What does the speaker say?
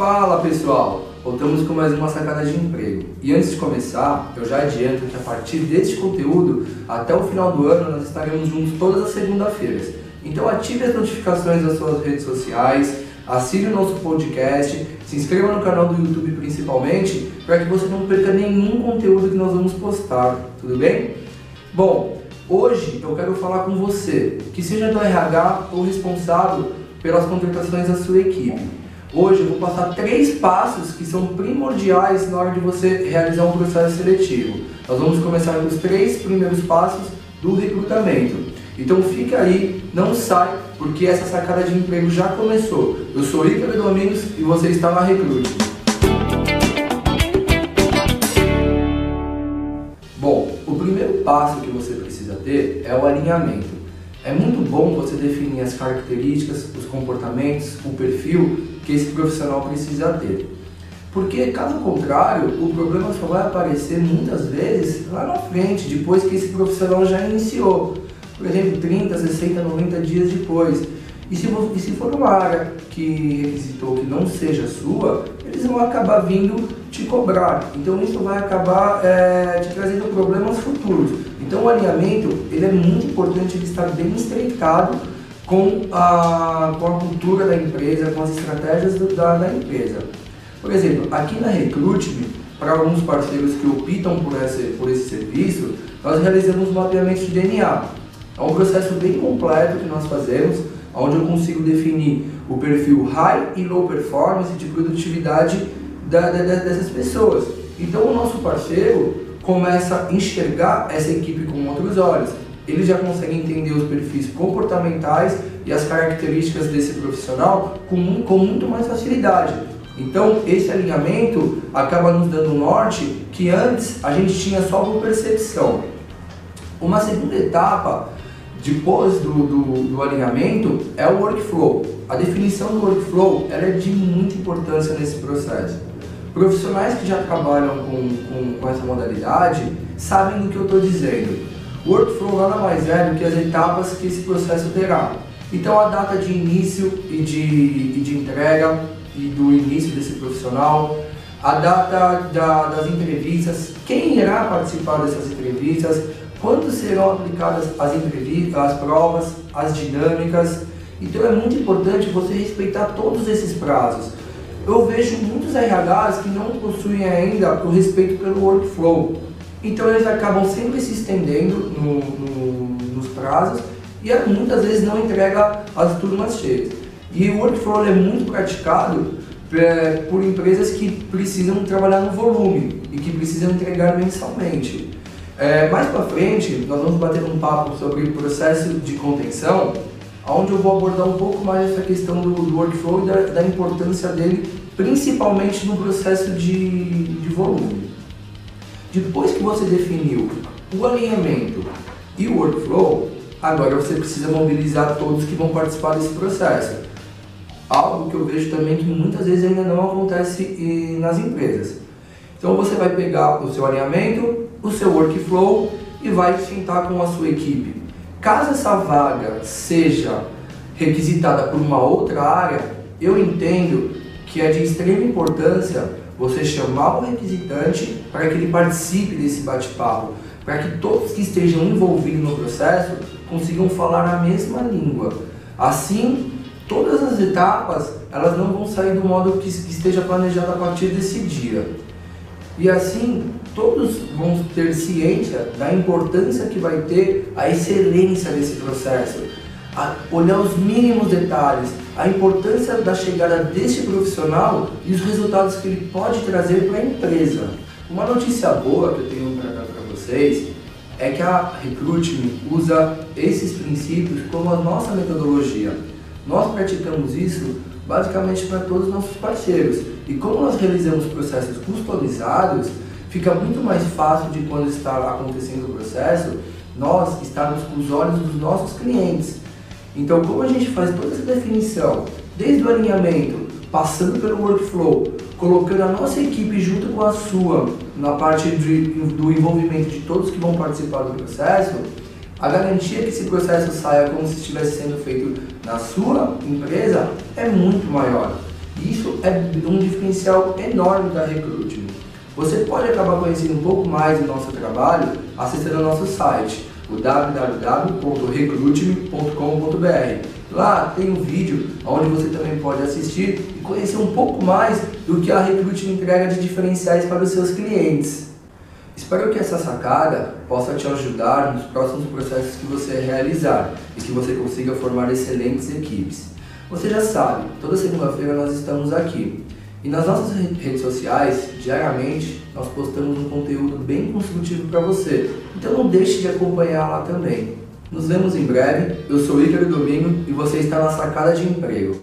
Fala pessoal, voltamos com mais uma sacada de emprego. E antes de começar, eu já adianto que a partir deste conteúdo, até o final do ano, nós estaremos juntos todas as segunda-feiras. Então ative as notificações das suas redes sociais, assine o nosso podcast, se inscreva no canal do YouTube principalmente, para que você não perca nenhum conteúdo que nós vamos postar, tudo bem? Bom, hoje eu quero falar com você, que seja do RH ou responsável pelas contratações da sua equipe. Hoje eu vou passar três passos que são primordiais na hora de você realizar um processo seletivo. Nós vamos começar com os três primeiros passos do recrutamento. Então fica aí, não sai, porque essa sacada de emprego já começou. Eu sou Ícaro Domingos e você está na Recrute. Bom, o primeiro passo que você precisa ter é o alinhamento. É muito bom você definir as características, os comportamentos, o perfil que esse profissional precisa ter. Porque, caso contrário, o problema só vai aparecer muitas vezes lá na frente, depois que esse profissional já iniciou. Por exemplo, 30, 60, 90 dias depois. E se, e se for uma área que requisitou que não seja sua, eles vão acabar vindo te cobrar. Então isso vai acabar é, te trazendo problemas futuros. Então o alinhamento ele é muito importante ele estar bem estreitado com a, com a cultura da empresa, com as estratégias do, da, da empresa. Por exemplo, aqui na Recruit, para alguns parceiros que optam por esse, por esse serviço, nós realizamos mapeamento de DNA. É um processo bem completo que nós fazemos, onde eu consigo definir o perfil high e low performance de produtividade da, da, dessas pessoas. Então o nosso parceiro começa a enxergar essa equipe com outros olhos. Ele já consegue entender os perfis comportamentais e as características desse profissional com, com muito mais facilidade. Então, esse alinhamento acaba nos dando um norte que antes a gente tinha só por percepção. Uma segunda etapa, depois do, do, do, alinhamento, é o workflow. A definição do workflow ela é de muita importância nesse processo. Profissionais que já trabalham com, com, com essa modalidade sabem do que eu estou dizendo. Workflow nada mais é do que as etapas que esse processo terá. Então a data de início e de, e de entrega e do início desse profissional, a data da, das entrevistas, quem irá participar dessas entrevistas, quando serão aplicadas as entrevistas, as provas, as dinâmicas. Então é muito importante você respeitar todos esses prazos. Eu vejo muitos RHs que não possuem ainda o respeito pelo workflow. Então eles acabam sempre se estendendo no, no, nos prazos e muitas vezes não entrega as turmas cheias. E o workflow é muito praticado é, por empresas que precisam trabalhar no volume e que precisam entregar mensalmente. É, mais para frente, nós vamos bater um papo sobre o processo de contenção, onde eu vou abordar um pouco mais essa questão do, do workflow e da, da, importância dele, principalmente no processo de, de volume. Depois que você definiu o alinhamento e o workflow, Agora você precisa mobilizar todos que vão participar desse processo. Algo que eu vejo também que muitas vezes ainda não acontece nas empresas. Então você vai pegar o seu alinhamento, o seu workflow e vai sentar com a sua equipe. Caso essa vaga seja requisitada por uma outra área, eu entendo que é de extrema importância você chamar o requisitante para que ele participe desse bate-papo, para que todos que estejam envolvidos no processo consigam falar a mesma língua. Assim, todas as etapas elas não vão sair do modo que esteja planejado a partir desse dia. E assim, todos vão ter ciência da importância que vai ter a excelência desse processo, olhar os mínimos detalhes, a importância da chegada deste profissional e os resultados que ele pode trazer para a empresa. Uma notícia boa que eu tenho para dar para vocês é que a Recruitment usa esses princípios como a nossa metodologia. Nós praticamos isso basicamente para todos os nossos parceiros. E como nós realizamos processos customizados, fica muito mais fácil de quando está acontecendo o processo, nós estarmos com os olhos dos nossos clientes. Então, como a gente faz toda essa definição, desde o alinhamento, passando pelo workflow, colocando a nossa equipe junto com a sua na parte de, do envolvimento de todos que vão participar do processo, a garantia que esse processo saia como se estivesse sendo feito na sua empresa é muito maior. Isso é um diferencial enorme da Recruitment. Você pode acabar conhecendo um pouco mais do nosso trabalho acessando o nosso site, o. Lá tem um vídeo onde você também pode assistir e conhecer um pouco mais do que a Recruitment entrega de diferenciais para os seus clientes. Espero que essa sacada possa te ajudar nos próximos processos que você realizar e que você consiga formar excelentes equipes. Você já sabe, toda segunda-feira nós estamos aqui. E nas nossas redes sociais, diariamente, nós postamos um conteúdo bem construtivo para você. Então não deixe de acompanhar lá também. Nos vemos em breve. Eu sou Ícaro Domingo e você está na Sacada de Emprego.